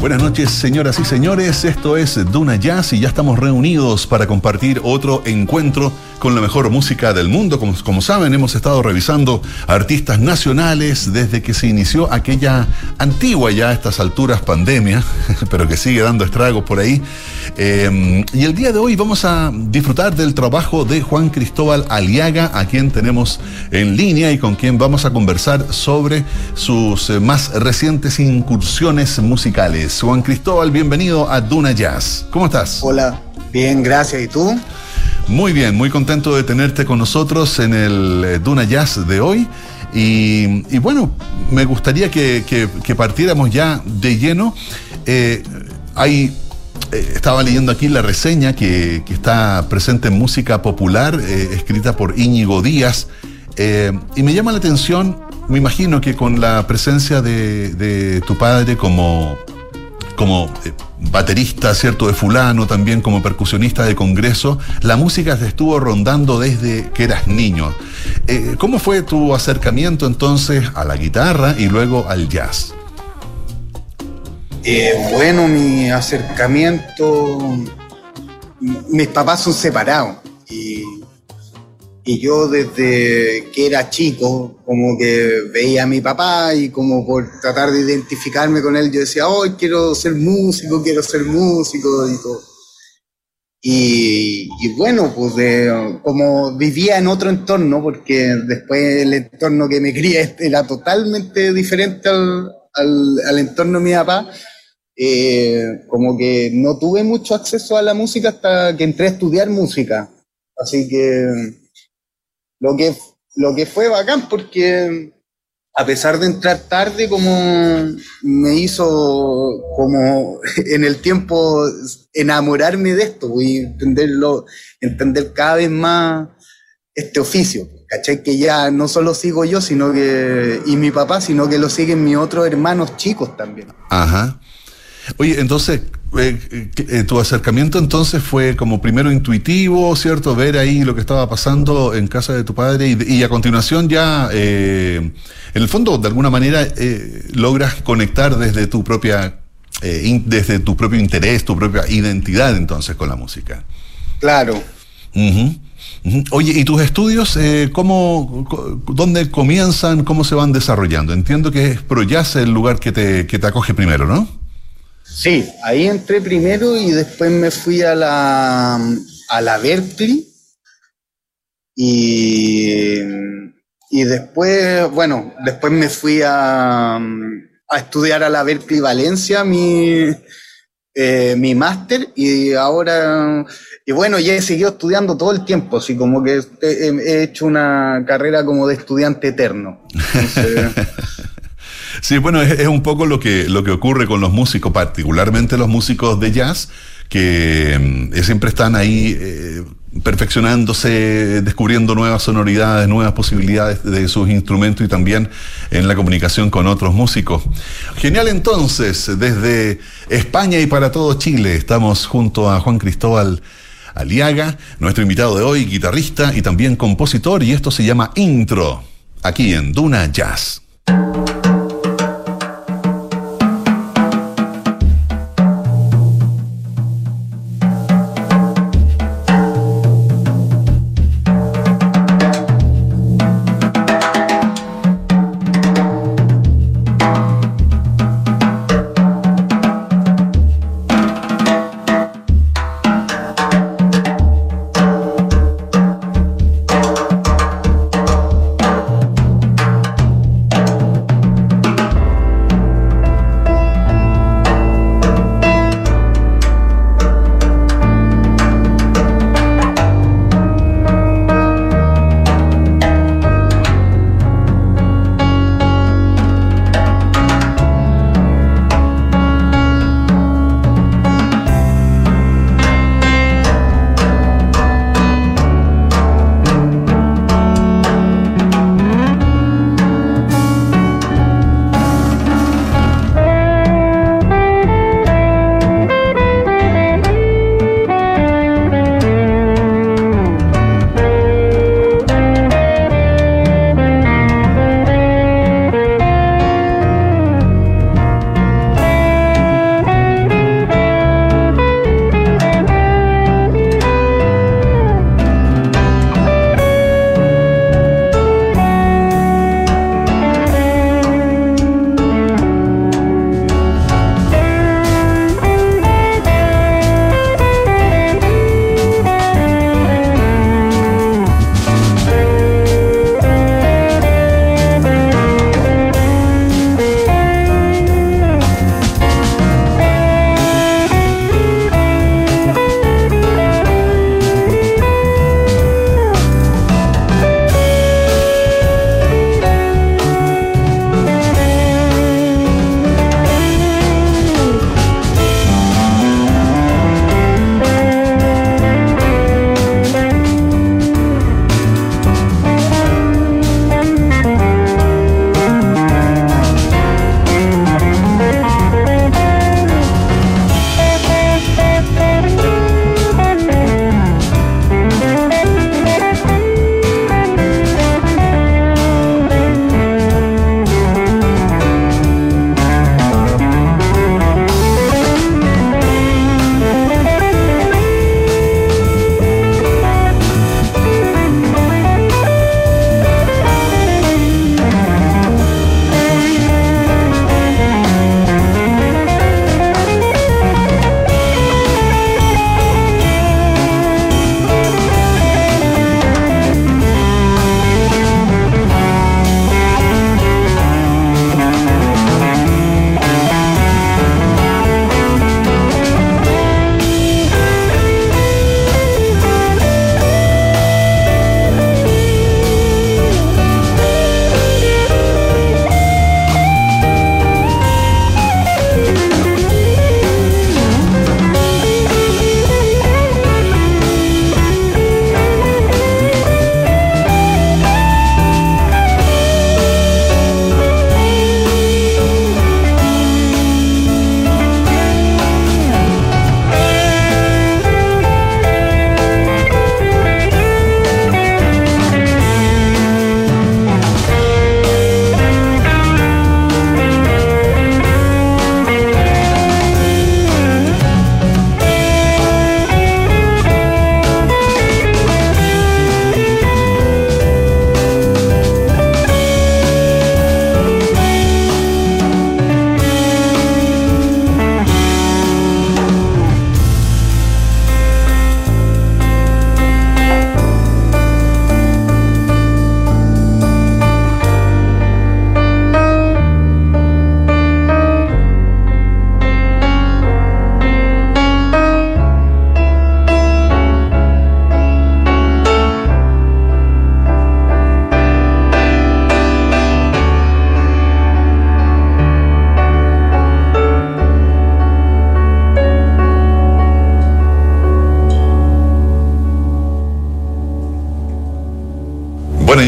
Buenas noches, señoras y señores. Esto es Duna Jazz y ya estamos reunidos para compartir otro encuentro con la mejor música del mundo. Como, como, saben, hemos estado revisando artistas nacionales desde que se inició aquella antigua ya a estas alturas pandemia, pero que sigue dando estragos por ahí. Eh, y el día de hoy vamos a disfrutar del trabajo de Juan Cristóbal Aliaga, a quien tenemos en línea y con quien vamos a conversar sobre sus eh, más recientes incursiones musicales. Juan Cristóbal, bienvenido a Duna Jazz. ¿Cómo estás? Hola, bien, gracias. ¿Y tú? Muy bien, muy contento de tenerte con nosotros en el eh, Duna Jazz de hoy. Y, y bueno, me gustaría que, que, que, partiéramos ya de lleno. Eh, hay, eh, estaba leyendo aquí la reseña que, está presente en música popular, eh, escrita por Íñigo Díaz. y me llama la atención, me imagino que con la presencia de, tu padre como como eh, baterista, ¿cierto?, de fulano, también como percusionista de congreso, la música te estuvo rondando desde que eras niño. Eh, ¿Cómo fue tu acercamiento entonces a la guitarra y luego al jazz? Eh, bueno, mi acercamiento, mis papás son separados y, y yo desde que era chico, como que veía a mi papá y como por tratar de identificarme con él, yo decía, hoy quiero ser músico, quiero ser músico y todo. Y, y bueno, pues de, como vivía en otro entorno, porque después el entorno que me cría era totalmente diferente al, al, al entorno de mi papá, eh, como que no tuve mucho acceso a la música hasta que entré a estudiar música. Así que lo que, lo que fue bacán porque a pesar de entrar tarde, como me hizo como en el tiempo enamorarme de esto y entenderlo, entender cada vez más este oficio. ¿Cachai? Que ya no solo sigo yo, sino que, y mi papá, sino que lo siguen mis otros hermanos chicos también. Ajá. Oye, entonces, eh, eh, tu acercamiento entonces fue como primero intuitivo, ¿cierto? Ver ahí lo que estaba pasando en casa de tu padre y, y a continuación ya, eh, en el fondo, de alguna manera, eh, logras conectar desde tu propia, eh, in, desde tu propio interés, tu propia identidad entonces con la música. Claro. Uh -huh. Uh -huh. Oye, ¿y tus estudios eh, cómo, dónde comienzan, cómo se van desarrollando? Entiendo que es ProJazz el lugar que te, que te acoge primero, ¿no? Sí, ahí entré primero y después me fui a la, a la Berkeley y, y después, bueno, después me fui a, a estudiar a la Berkeley Valencia mi, eh, mi máster y ahora, y bueno, ya he seguido estudiando todo el tiempo, así como que he, he hecho una carrera como de estudiante eterno. Entonces, Sí, bueno, es, un poco lo que, lo que ocurre con los músicos, particularmente los músicos de jazz, que eh, siempre están ahí eh, perfeccionándose, descubriendo nuevas sonoridades, nuevas posibilidades de sus instrumentos y también en la comunicación con otros músicos. Genial entonces, desde España y para todo Chile, estamos junto a Juan Cristóbal. Aliaga, nuestro invitado de hoy, guitarrista y también compositor, y esto se llama Intro, aquí en Duna Jazz.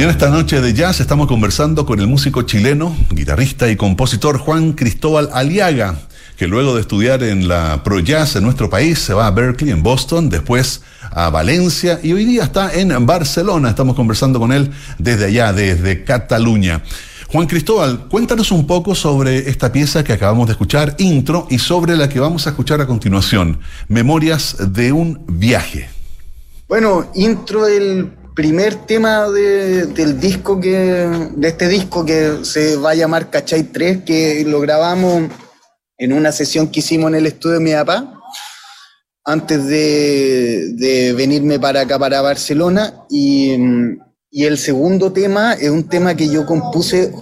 En esta noche de jazz estamos conversando con el músico chileno, guitarrista y compositor Juan Cristóbal Aliaga, que luego de estudiar en la Pro Jazz en nuestro país se va a Berkeley, en Boston, después a Valencia y hoy día está en Barcelona. Estamos conversando con él desde allá, desde Cataluña. Juan Cristóbal, cuéntanos un poco sobre esta pieza que acabamos de escuchar, intro, y sobre la que vamos a escuchar a continuación, Memorias de un viaje. Bueno, intro el primer tema del disco que, de este disco que se va a llamar Cachay 3, que lo grabamos en una sesión que hicimos en el estudio de mi papá, antes de, venirme para acá, para Barcelona. Y, el segundo tema es un tema que yo compuse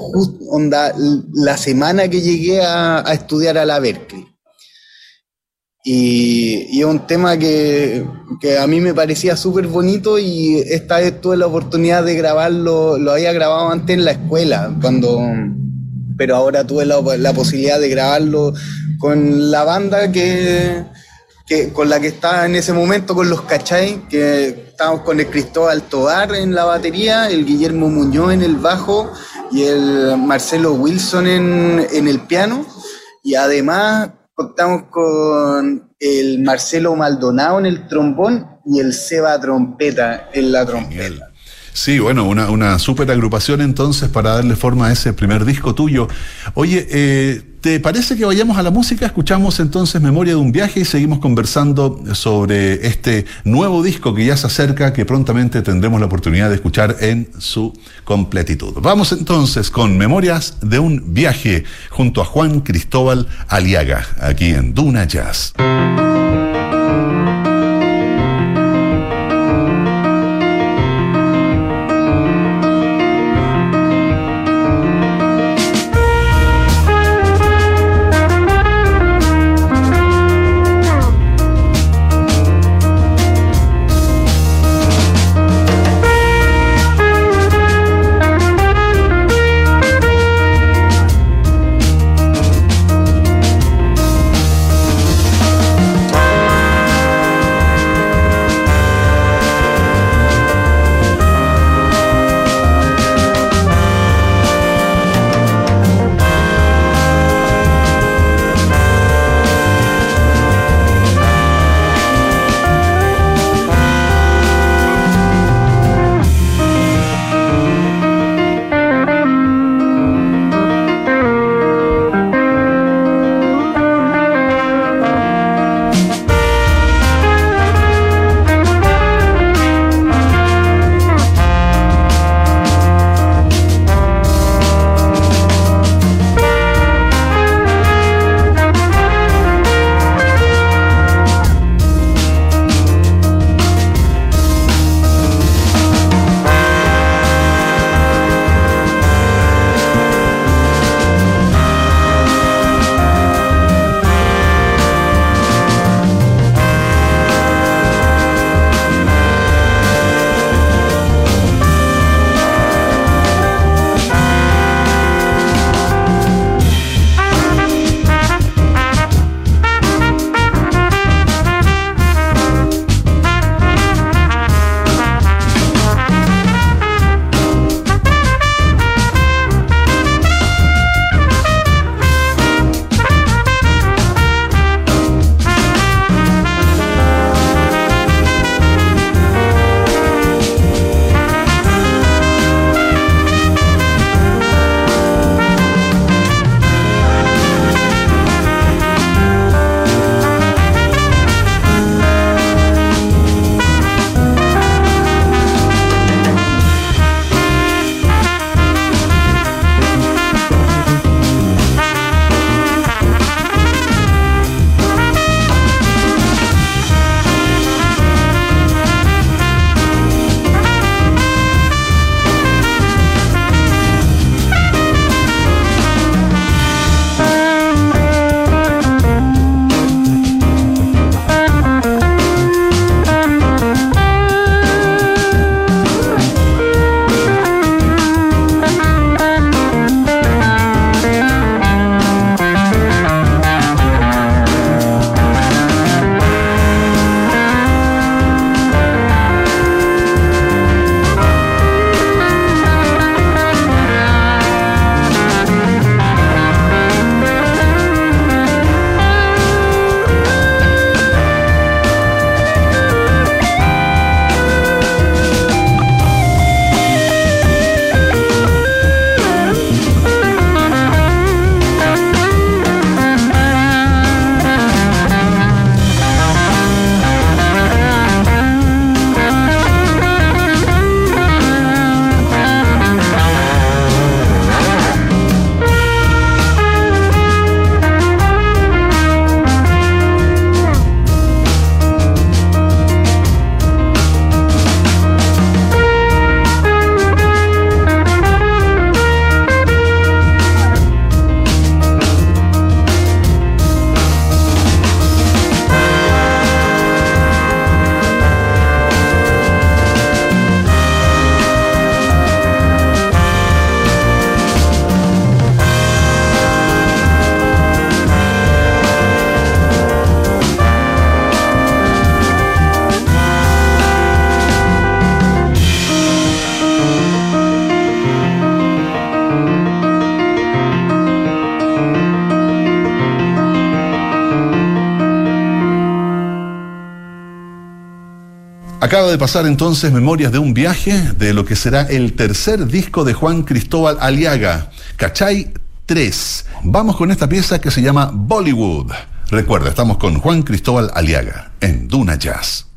onda, la semana que llegué a, a estudiar a la Berkeley. Y, es un tema que, a mí me parecía súper bonito y esta vez tuve la oportunidad de grabarlo, lo había grabado antes en la escuela, cuando, pero ahora tuve la, posibilidad de grabarlo con la banda que, con la que estaba en ese momento, con los Cachay, que estábamos con el Cristóbal Tobar en la batería, el Guillermo Muñoz en el bajo y el Marcelo Wilson en, en el piano. Y además contamos con el Marcelo Maldonado en el trombón y el Seba Trompeta en la trompeta. Sí, bueno, una, una super agrupación entonces para darle forma a ese primer disco tuyo. Oye, eh, ¿te parece que vayamos a la música? Escuchamos entonces Memoria de un viaje y seguimos conversando sobre este nuevo disco que ya se acerca, que prontamente tendremos la oportunidad de escuchar en su completitud. Vamos entonces con Memorias de un viaje junto a Juan Cristóbal Aliaga, aquí en Duna Jazz. Acaba de pasar entonces Memorias de un viaje de lo que será el tercer disco de Juan Cristóbal Aliaga, Cachay 3. Vamos con esta pieza que se llama Bollywood. Recuerda, estamos con Juan Cristóbal Aliaga en Duna Jazz.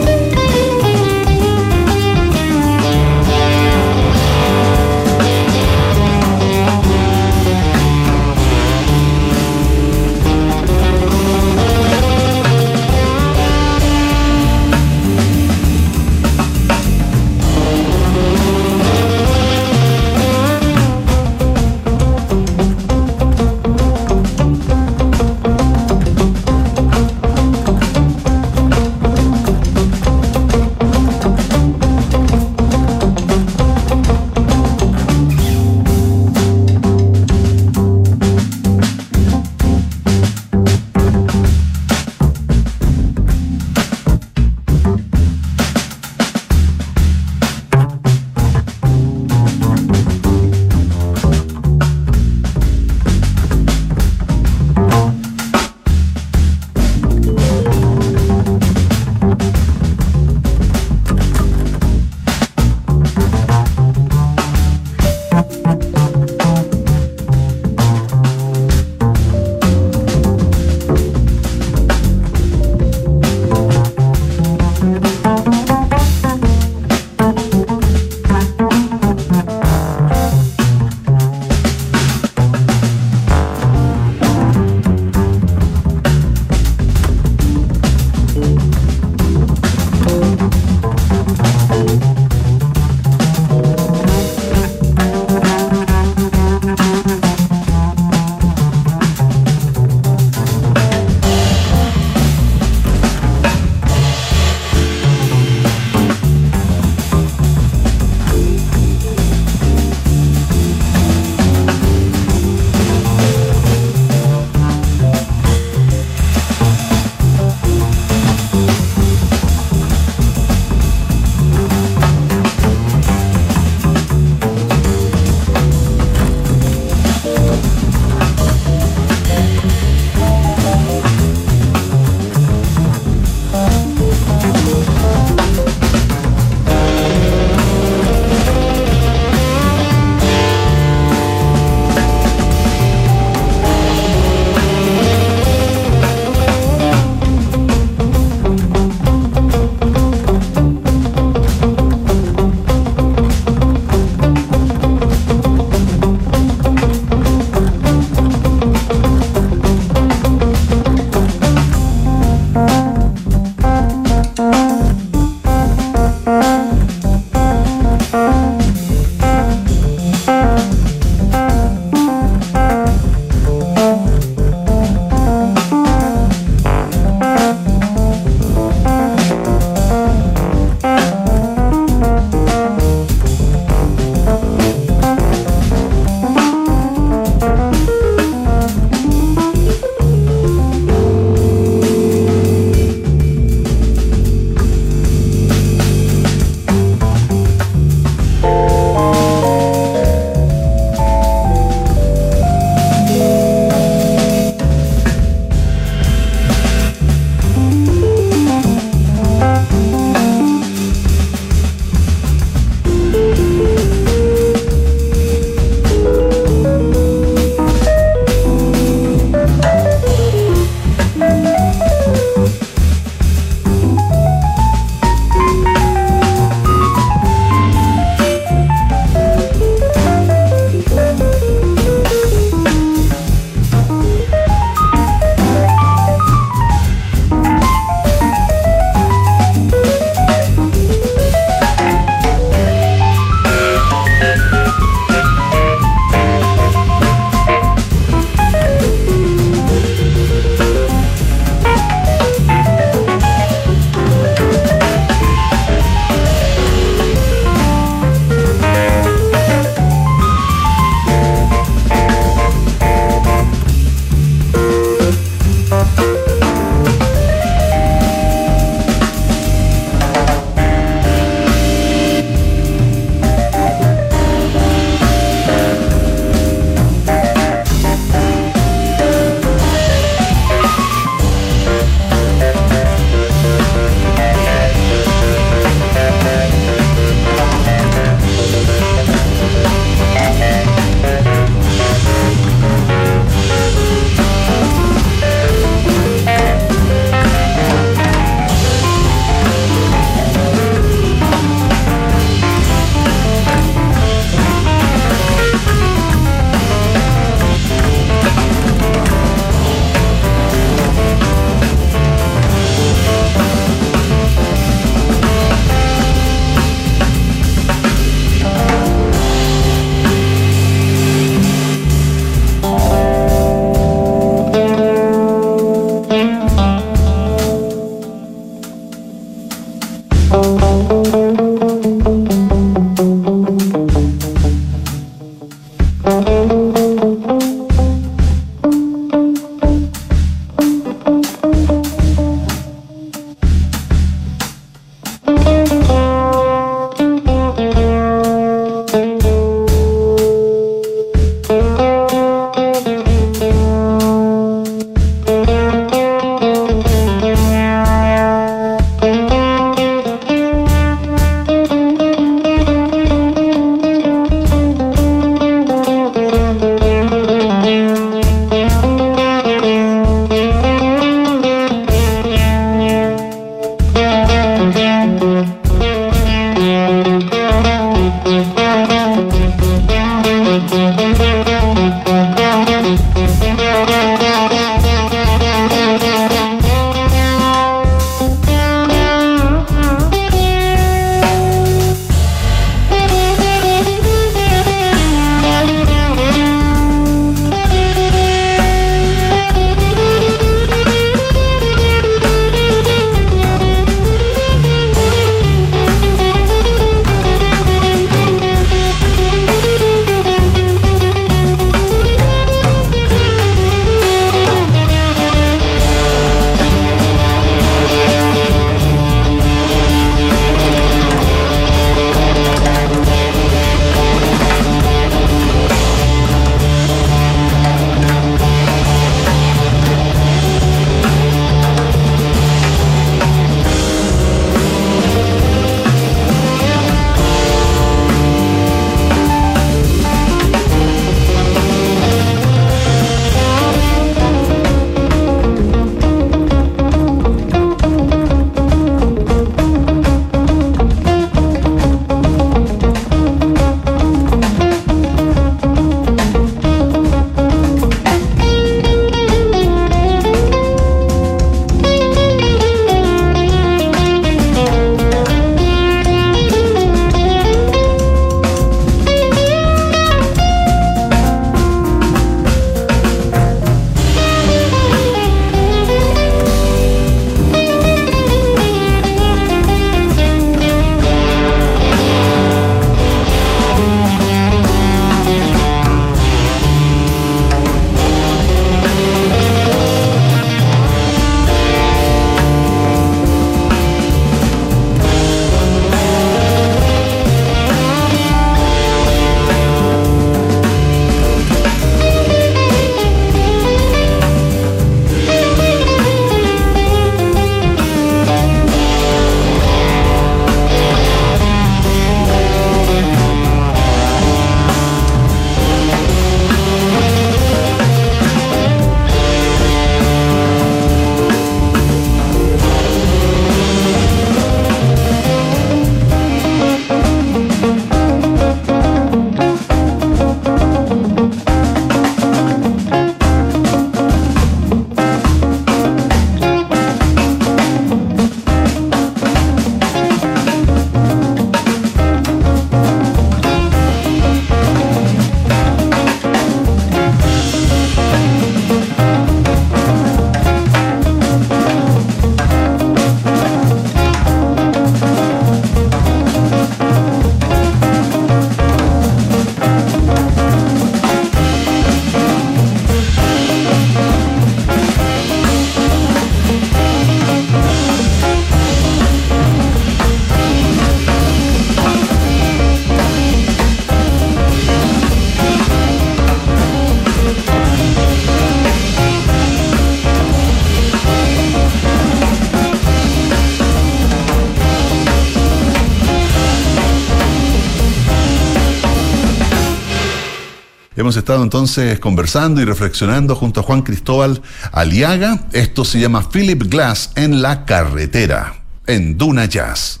Estado entonces conversando y reflexionando junto a Juan Cristóbal Aliaga. Esto se llama Philip Glass en la carretera, en Duna Jazz.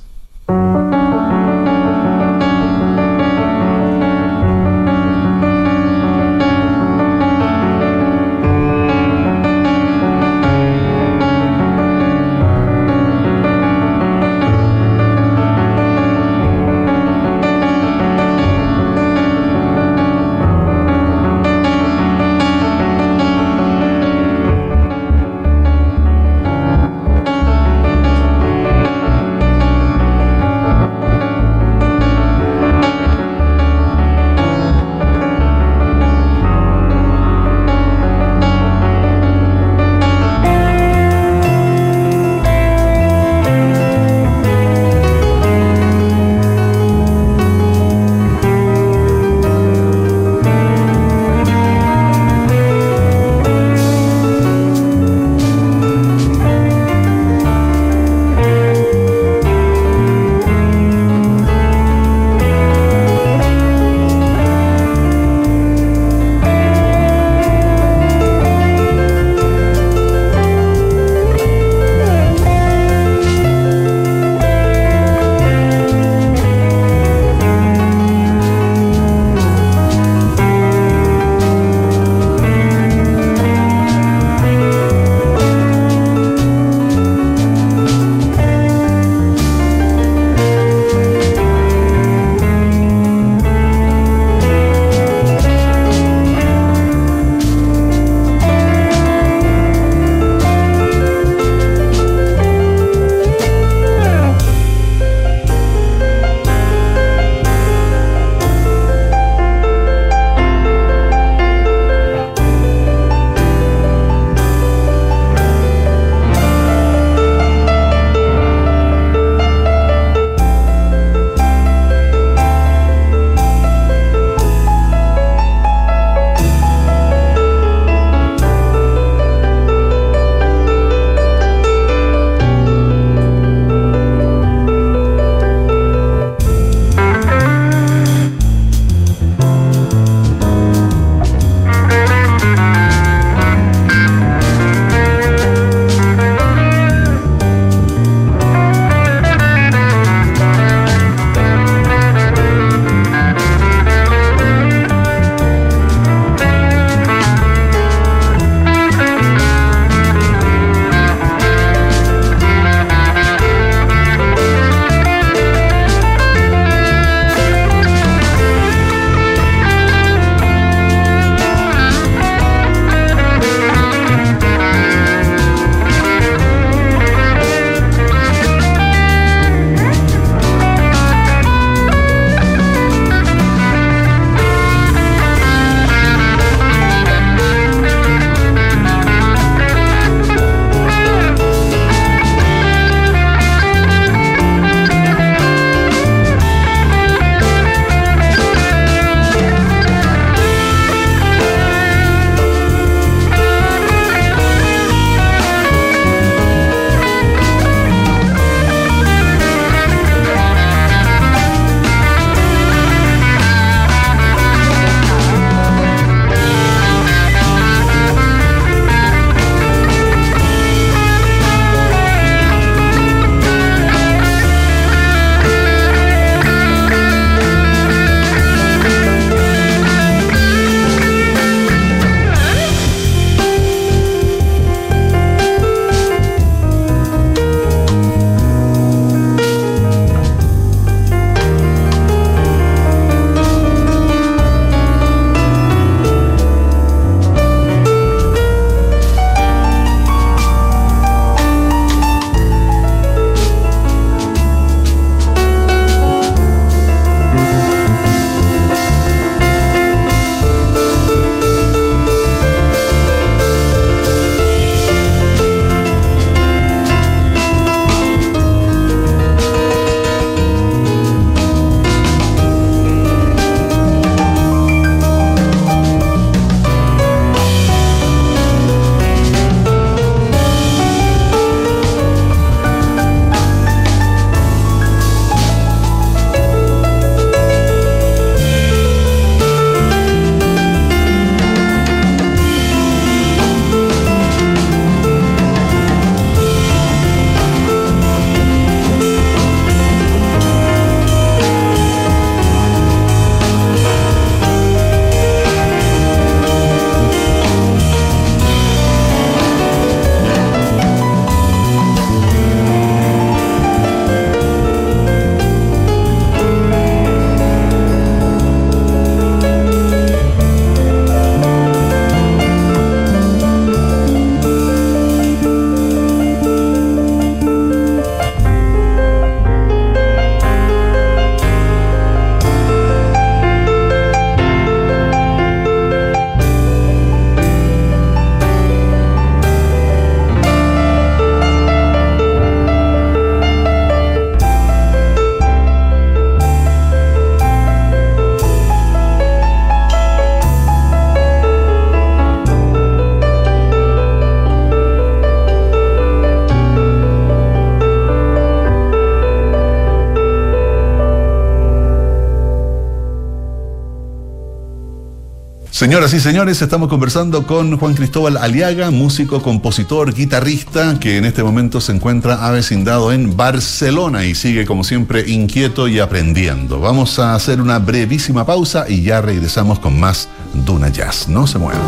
Señoras y señores, estamos conversando con Juan Cristóbal Aliaga, músico, compositor, guitarrista, que en este momento se encuentra avecindado en Barcelona y sigue como siempre inquieto y aprendiendo. Vamos a hacer una brevísima pausa y ya regresamos con más Duna Jazz. No se muevan.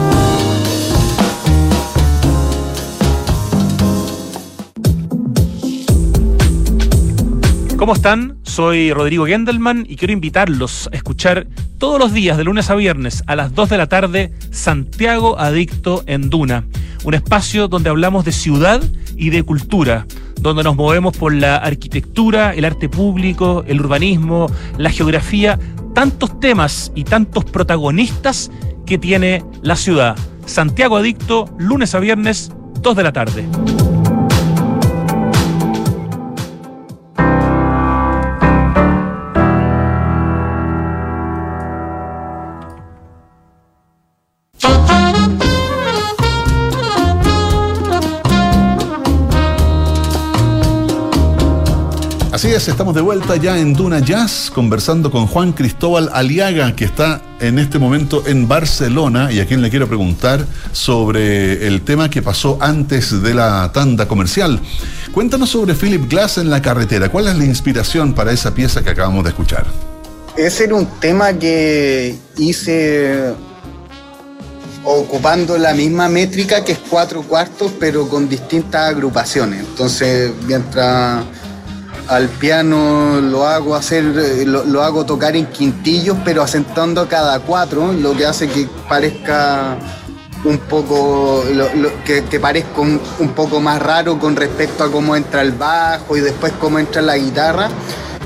¿Cómo están? Soy Rodrigo Gendelman y quiero invitarlos a todos los días, de lunes a viernes, a las 2 de la tarde, Santiago Adicto en Duna. Un espacio donde hablamos de ciudad y de cultura, donde nos movemos por la arquitectura, el arte público, el urbanismo, la geografía, tantos temas y tantos protagonistas que tiene la ciudad. Santiago Adicto, lunes a viernes, 2 de la tarde. Así es, estamos de vuelta ya en Duna Jazz, conversando con Juan Cristóbal Aliaga, que está en este momento en Barcelona y a quien le quiero preguntar sobre el tema que pasó antes de la tanda comercial. Cuéntanos sobre Philip Glass en la carretera. ¿Cuál es la inspiración para esa pieza que acabamos de escuchar? Ese era un tema que hice ocupando la misma métrica que es cuatro cuartos, pero con distintas agrupaciones. Entonces, mientras al piano lo hago hacer, lo, hago tocar en quintillos, pero asentando cada cuatro, lo que hace que parezca un poco, que, parezca un, poco más raro con respecto a cómo entra el bajo y después cómo entra la guitarra.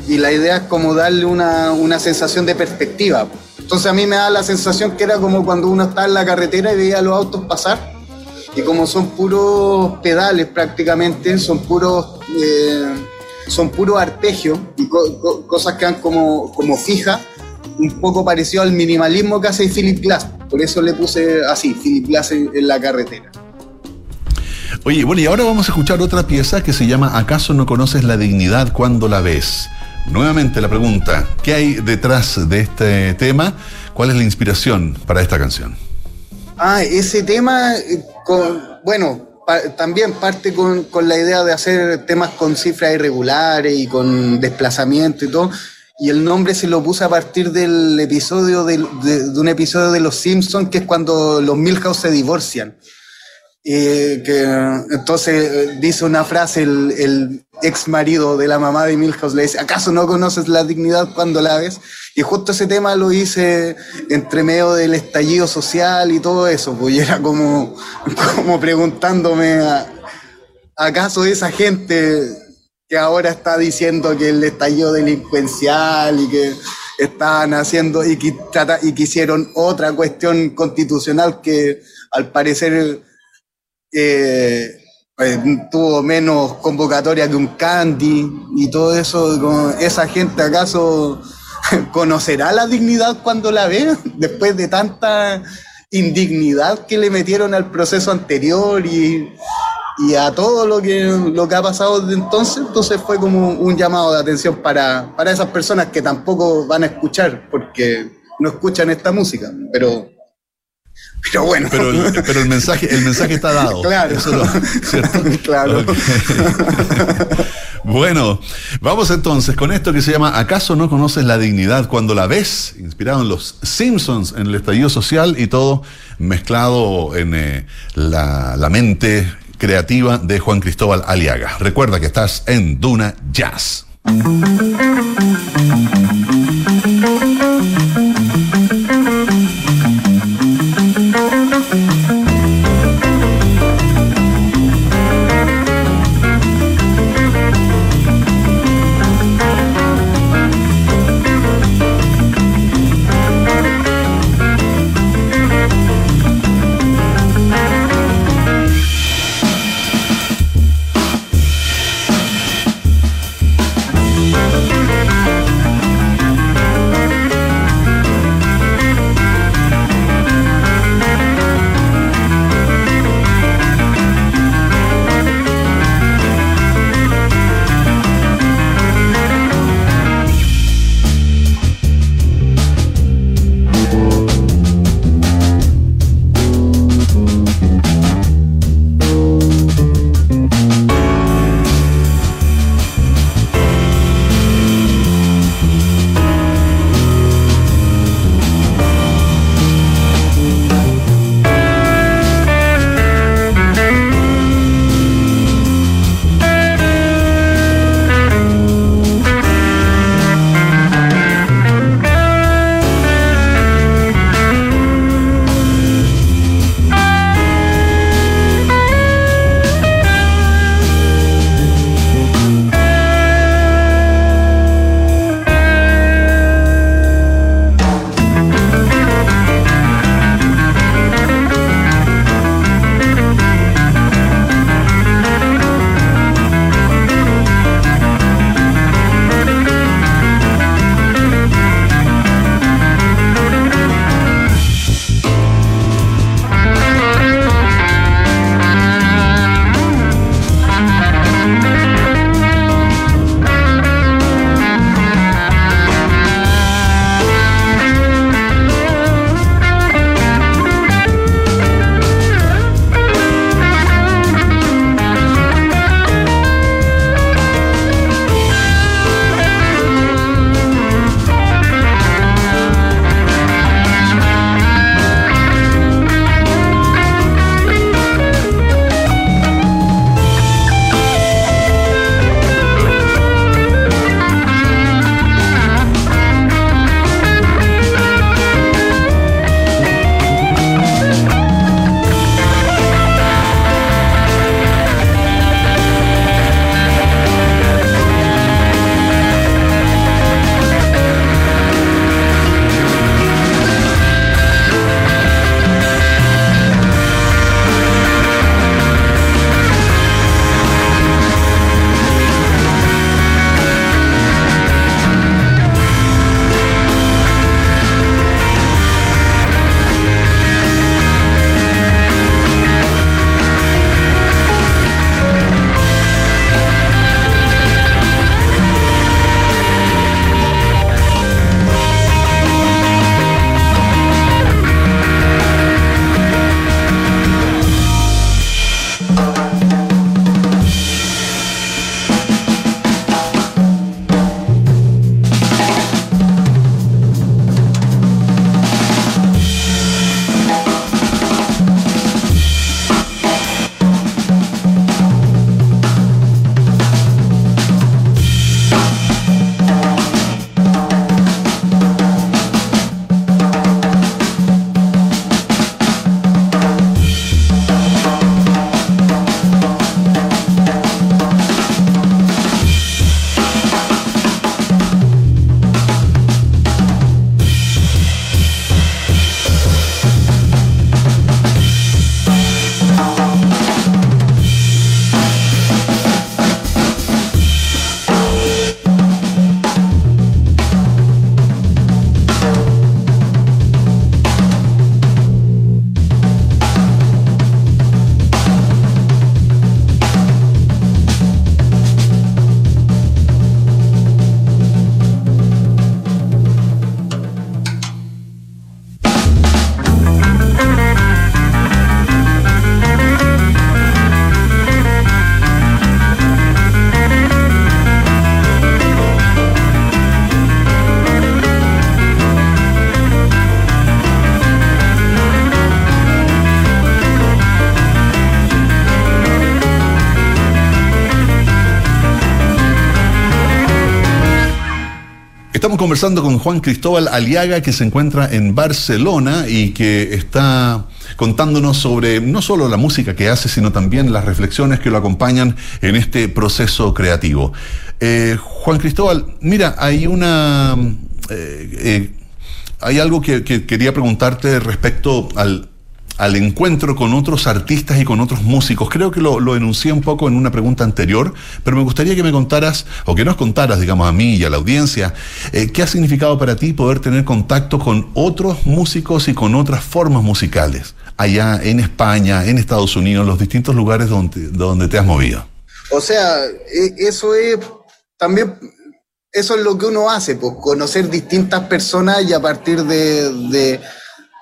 Y la idea es como darle una, una sensación de perspectiva. Entonces a mí me da la sensación que era como cuando uno está en la carretera y veía los autos pasar. Y como son puros pedales prácticamente, son puros... Eh, son puros arpegios y cosas que han como, como fijas, un poco parecido al minimalismo que hace Philip Glass. Por eso le puse así, Philip Glass en, la carretera. Oye, bueno, y ahora vamos a escuchar otra pieza que se llama ¿Acaso no conoces la dignidad cuando la ves? Nuevamente la pregunta, ¿qué hay detrás de este tema? ¿Cuál es la inspiración para esta canción? Ah, ese tema, eh, bueno, también parte con, la idea de hacer temas con cifras irregulares y con desplazamiento y todo. Y el nombre se lo puse a partir del episodio de, un episodio de Los Simpsons, que es cuando los Milhouse se divorcian. Que entonces eh, dice una frase el, ex marido de la mamá de Milhouse, le dice, ¿acaso no conoces la dignidad cuando la ves? Y justo ese tema lo hice entre medio del estallido social y todo eso, pues era como, como preguntándome, ¿acaso esa gente que ahora está diciendo que el estallido delincuencial y que están haciendo y que, trata, y que hicieron otra cuestión constitucional que al parecer pues, tuvo menos convocatoria que un Candy y todo eso, esa gente acaso ¿Conocerá la dignidad cuando la ve? Después de tanta indignidad que le metieron al proceso anterior y, a todo lo que, lo que ha pasado desde entonces, entonces fue como un llamado de atención para, para esas personas que tampoco van a escuchar, porque no escuchan esta música, pero pero bueno. Pero el, pero el mensaje, el mensaje está dado. Claro. ¿cierto? Claro. Bueno, vamos entonces con esto que se llama ¿Acaso no conoces la dignidad cuando la ves? Inspirado en los Simpsons, en el estallido social y todo mezclado en eh, la, la mente creativa de Juan Cristóbal Aliaga. Recuerda que estás en Duna Jazz. Conversando con Juan Cristóbal Aliaga, que se encuentra en Barcelona y que está contándonos sobre no solo la música que hace, sino también las reflexiones que lo acompañan en este proceso creativo. Eh, Juan Cristóbal, mira, hay una... Eh, eh, hay algo que quería preguntarte respecto al, al encuentro con otros artistas y con otros músicos. Creo que lo, enuncié un poco en una pregunta anterior, pero me gustaría que me contaras, o que nos contaras, digamos, a mí y a la audiencia, eh, qué ha significado para ti poder tener contacto con otros músicos y con otras formas musicales, allá en España, en Estados Unidos, los distintos lugares donde, donde te has movido. O sea, e, eso es también eso es lo que uno hace, pues, conocer distintas personas y a partir de,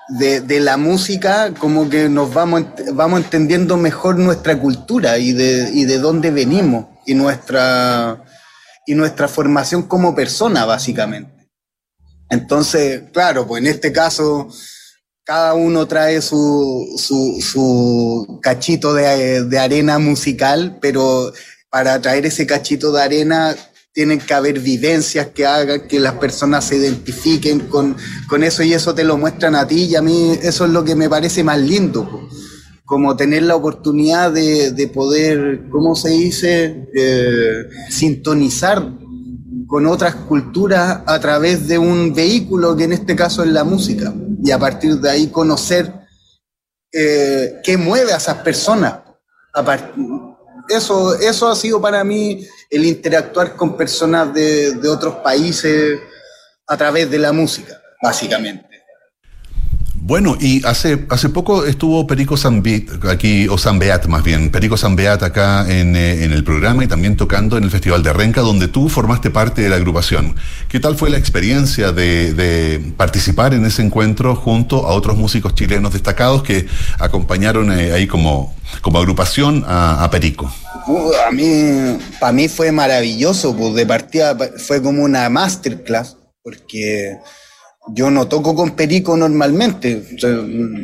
la música, como que nos vamos, vamos entendiendo mejor nuestra cultura y de, y de dónde venimos y nuestra, y nuestra formación como persona, básicamente. Entonces, claro, pues en este caso, cada uno trae su, su, su cachito de, de arena musical, pero para traer ese cachito de arena tienen que haber vivencias que hagan que las personas se identifiquen con, con, eso y eso te lo muestran a ti y a mí eso es lo que me parece más lindo, como tener la oportunidad de, de poder, ¿cómo se dice?, eh, sintonizar con otras culturas a través de un vehículo que en este caso es la música y a partir de ahí conocer eh, qué mueve a esas personas. Eso, eso ha sido para mí el interactuar con personas de, de otros países a través de la música, básicamente. Bueno, y hace, hace poco estuvo Perico Zambeat, aquí, o Zambeat más bien, Perico Zambeat acá en, eh, en, el programa y también tocando en el Festival de Renca, donde tú formaste parte de la agrupación. ¿Qué tal fue la experiencia de, de participar en ese encuentro junto a otros músicos chilenos destacados que acompañaron eh, ahí como, como agrupación a, Perico? Uh, a mí, para mí fue maravilloso, pues de partida fue como una masterclass, porque yo no toco con perico normalmente,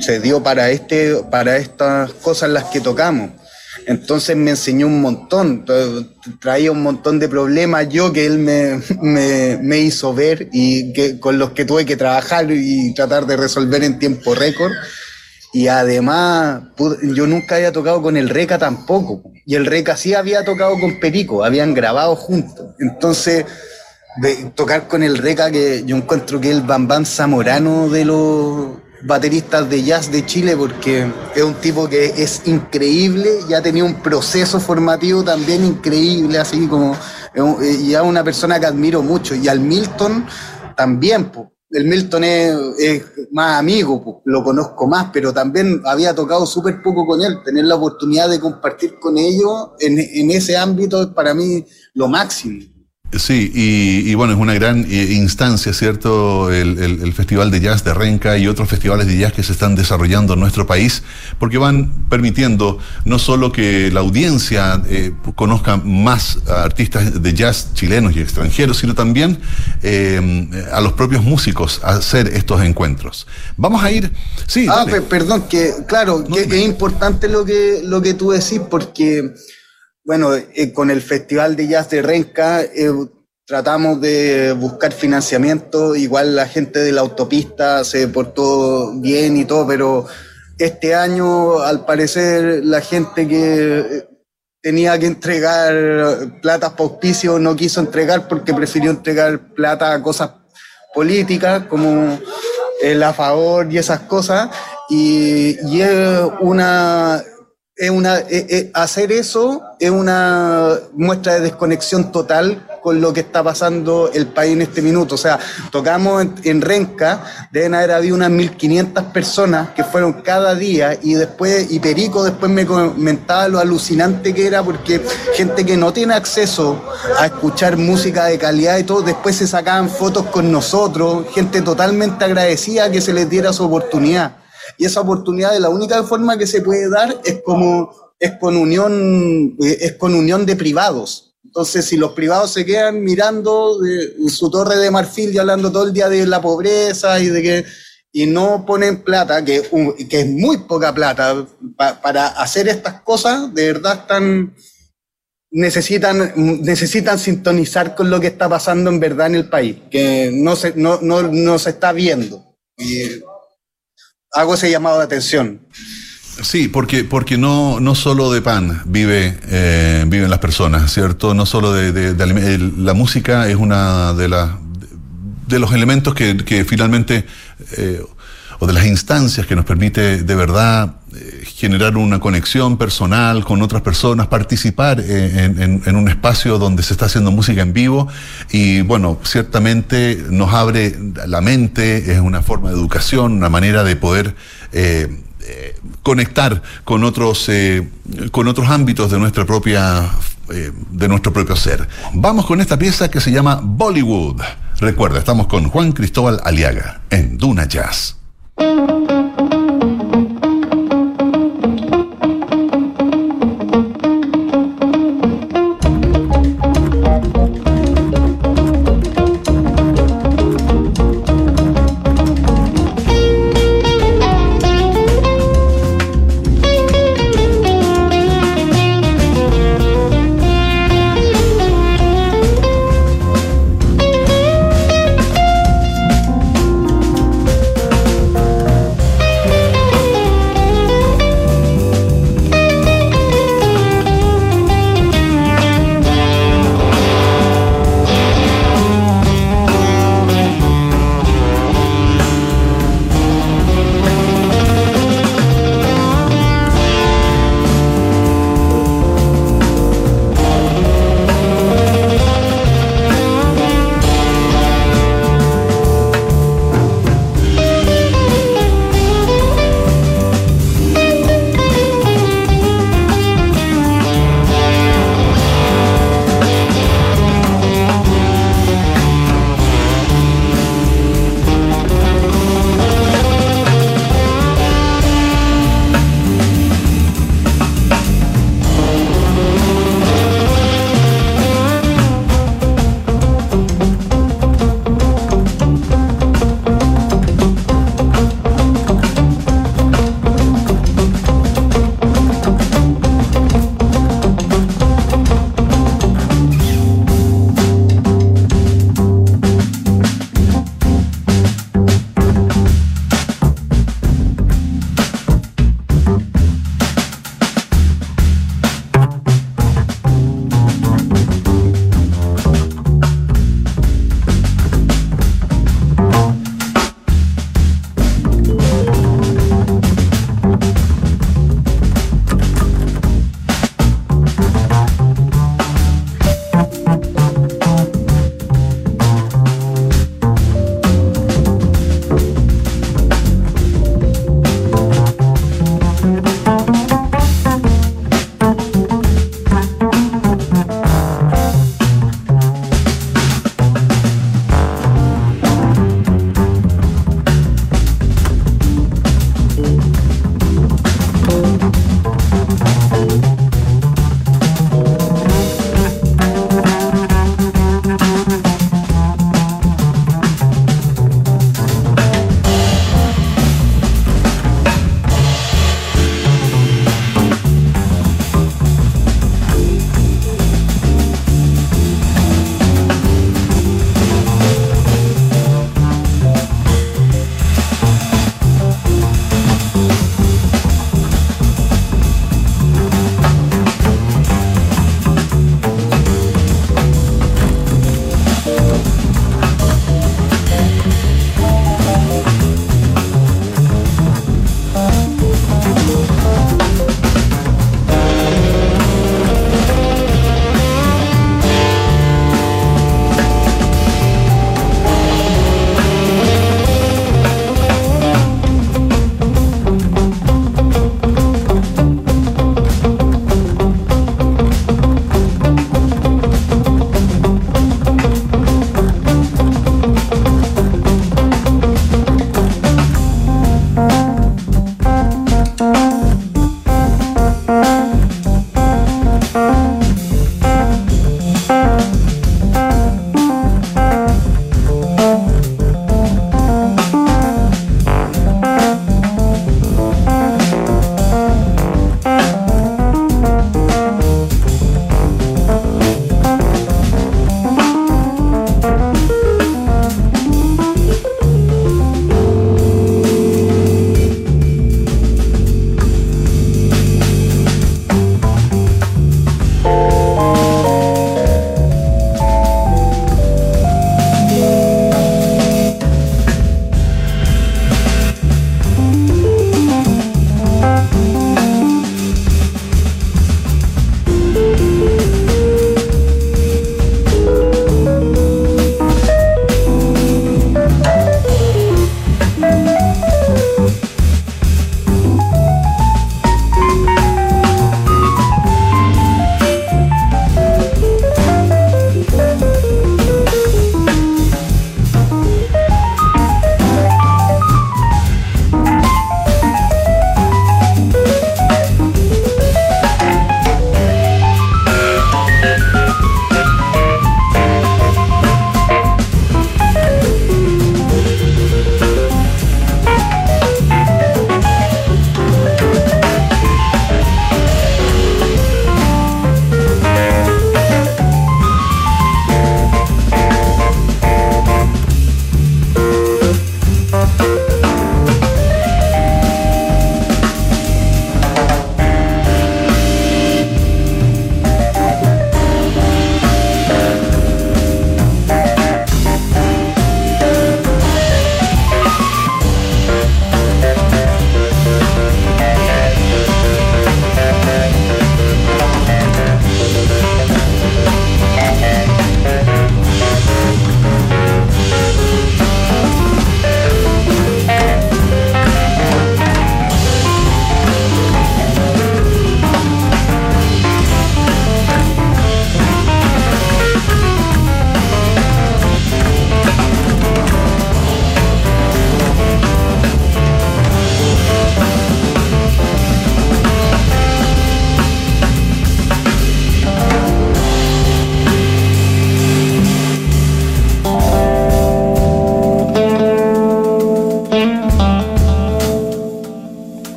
se, dio para, este, para estas cosas las que tocamos. Entonces me enseñó un montón, traía un montón de problemas yo que él me, me, me, hizo ver y que, con los que tuve que trabajar y tratar de resolver en tiempo récord. Y además, yo nunca había tocado con el Reca tampoco. Y el Reca sí había tocado con Perico, habían grabado juntos. Entonces, de tocar con el Reca, que yo encuentro que es el Bambán Zamorano de los bateristas de jazz de Chile, porque es un tipo que es increíble y ha tenido un proceso formativo también increíble, así como, y es una persona que admiro mucho. Y al Milton también, el Milton es, más amigo, lo conozco más, pero también había tocado súper poco con él. Tener la oportunidad de compartir con ellos en, en ese ámbito es para mí lo máximo. Sí, y, bueno, es una gran eh, instancia, ¿cierto? El, Festival de Jazz de Renca y otros festivales de jazz que se están desarrollando en nuestro país, porque van permitiendo no solo que la audiencia eh, conozca más artistas de jazz chilenos y extranjeros, sino también eh, a los propios músicos a hacer estos encuentros. Vamos a ir. Sí. Ah, perdón, que claro, que, es importante lo que, lo que tú decís, porque bueno, eh, con el Festival de Jazz de Renca eh, tratamos de buscar financiamiento, igual la gente de la autopista se portó bien y todo, pero este año al parecer la gente que eh, tenía que entregar plata para auspicio no quiso entregar porque prefirió entregar plata a cosas políticas como el a favor y esas cosas. Y, y es una es una, eh, eh, hacer eso es una muestra de desconexión total con lo que está pasando el país en este minuto. O sea, tocamos en, Renca, deben haber habido unas 1.500 personas que fueron cada día y después, y Perico después me comentaba lo alucinante que era porque gente que no tiene acceso a escuchar música de calidad y todo, después se sacaban fotos con nosotros, gente totalmente agradecida que se les diera su oportunidad. Y esa oportunidad de la única forma que se puede dar es como es con unión eh, es con unión de privados. Entonces, si los privados se quedan mirando su torre de marfil y hablando todo el día de la pobreza y de que y no ponen plata, que, que es muy poca plata para hacer estas cosas, de verdad están necesitan, necesitan sintonizar con lo que está pasando en verdad en el país, que no se, no, no, no se está viendo. Y hago ese llamado de atención. Sí, porque, porque no, no solo de pan vive, eh, viven las personas, ¿cierto? No solo de, de, la música es una de las de los elementos que, que finalmente eh, o de las instancias que nos permite de verdad eh, generar una conexión personal con otras personas, participar eh, en, un espacio donde se está haciendo música en vivo y bueno, ciertamente nos abre la mente, es una forma de educación, una manera de poder eh, conectar con otros, con otros ámbitos de nuestra propia de nuestro propio ser. Vamos con esta pieza que se llama Bollywood. Recuerda, estamos con Juan Cristóbal Aliaga en Duna Jazz. Thank you.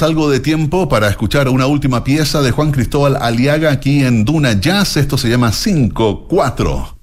Tenemos algo de tiempo para escuchar una última pieza de Juan Cristóbal Aliaga aquí en Duna Jazz. Esto se llama 5-4.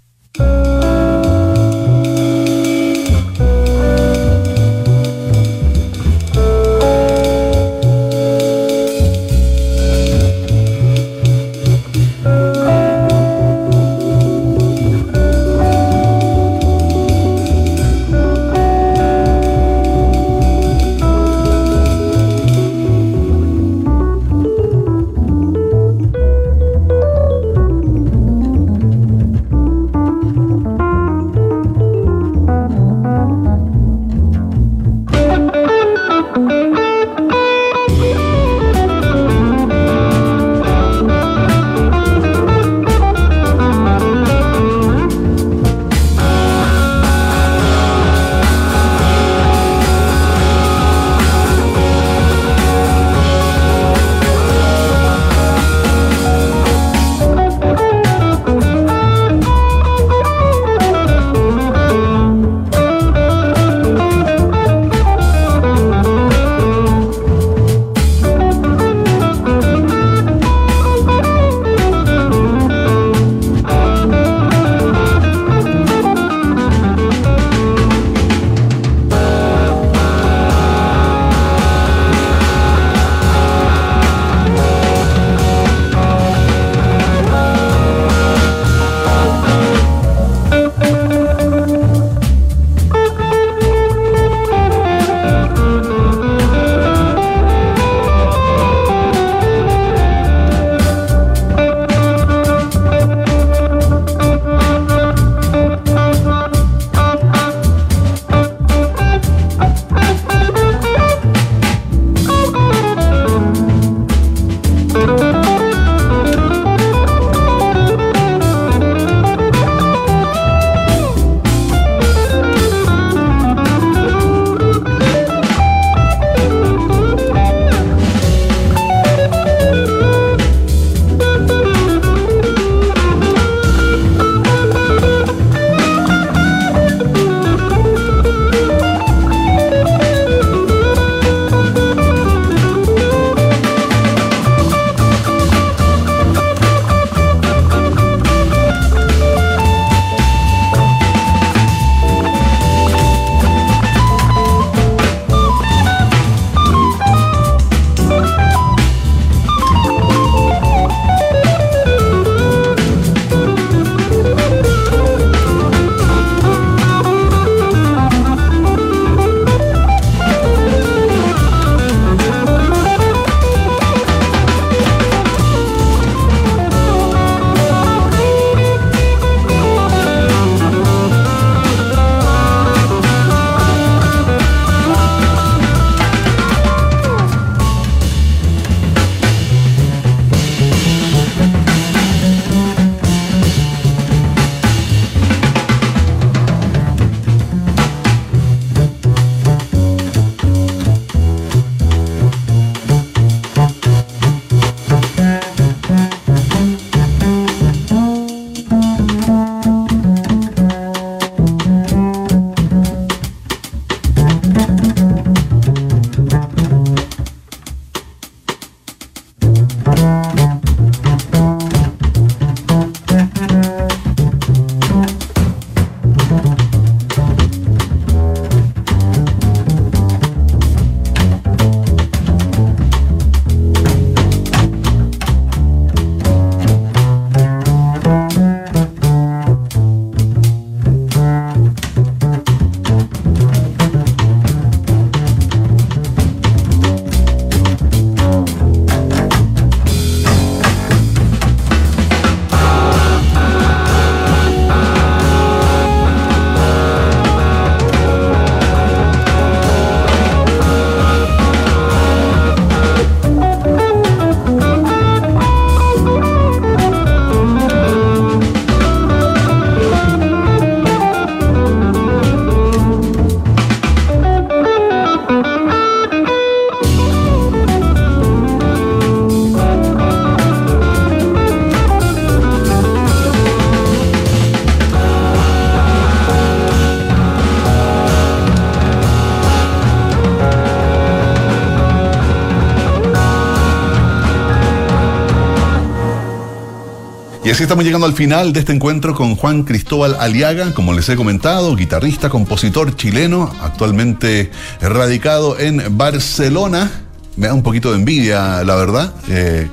Así estamos llegando al final de este encuentro con Juan Cristóbal Aliaga, como les he comentado, guitarrista, compositor chileno, actualmente radicado en Barcelona. Me da un poquito de envidia, la verdad. Eh,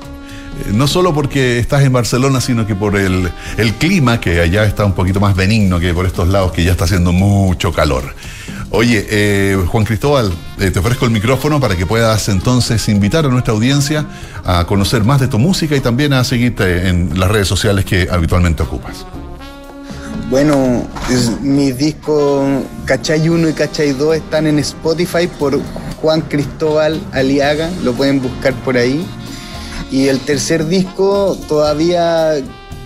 no solo porque estás en Barcelona, sino que por el, clima, que allá está un poquito más benigno que por estos lados, que ya está haciendo mucho calor. Oye, eh, Juan Cristóbal, eh, te ofrezco el micrófono para que puedas entonces invitar a nuestra audiencia a conocer más de tu música y también a seguirte en las redes sociales que habitualmente ocupas. Bueno, mis discos Cachay 1 y Cachay 2 están en Spotify por Juan Cristóbal Aliaga, lo pueden buscar por ahí. Y el tercer disco todavía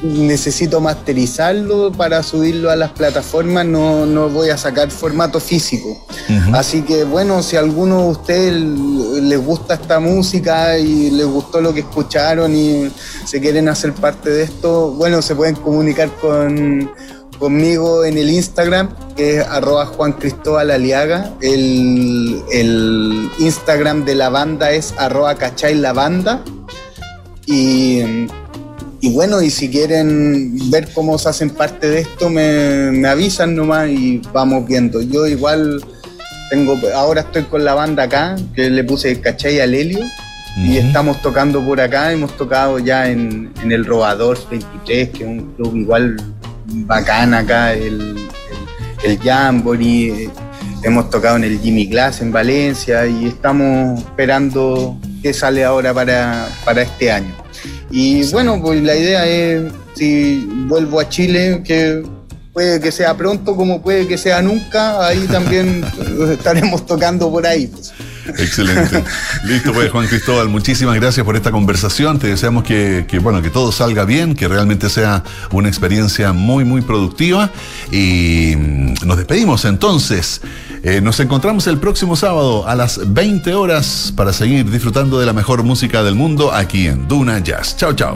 necesito masterizarlo para subirlo a las plataformas, no, no voy a sacar formato físico. Así que bueno, si a alguno de ustedes les gusta esta música y les gustó lo que escucharon y se quieren hacer parte de esto, bueno, se pueden comunicar con, conmigo en el Instagram, que es arroba Juan Cristóbal Aliaga. El, el Instagram de la banda es arroba cachay la banda. Y y bueno, y si quieren ver cómo se hacen parte de esto, me, avisan nomás y vamos viendo. Yo igual tengo, ahora estoy con la banda acá, que le puse Cachay al Helio, y estamos tocando por acá, hemos tocado ya en, el Robador 23, que es un club igual bacán acá, el, el, Jamboree, hemos tocado en el Jimmy Glass en Valencia y estamos esperando qué sale ahora para, para este año. Y bueno, pues la idea es, si vuelvo a Chile, que puede que sea pronto como puede que sea nunca, ahí también estaremos tocando por ahí. Pues. Excelente. Listo, pues Juan Cristóbal, muchísimas gracias por esta conversación. Te deseamos que, bueno, que todo salga bien, que realmente sea una experiencia muy, muy productiva. Y nos despedimos entonces. Eh, nos encontramos el próximo sábado a las 20 horas para seguir disfrutando de la mejor música del mundo aquí en Duna Jazz. Chao, chao.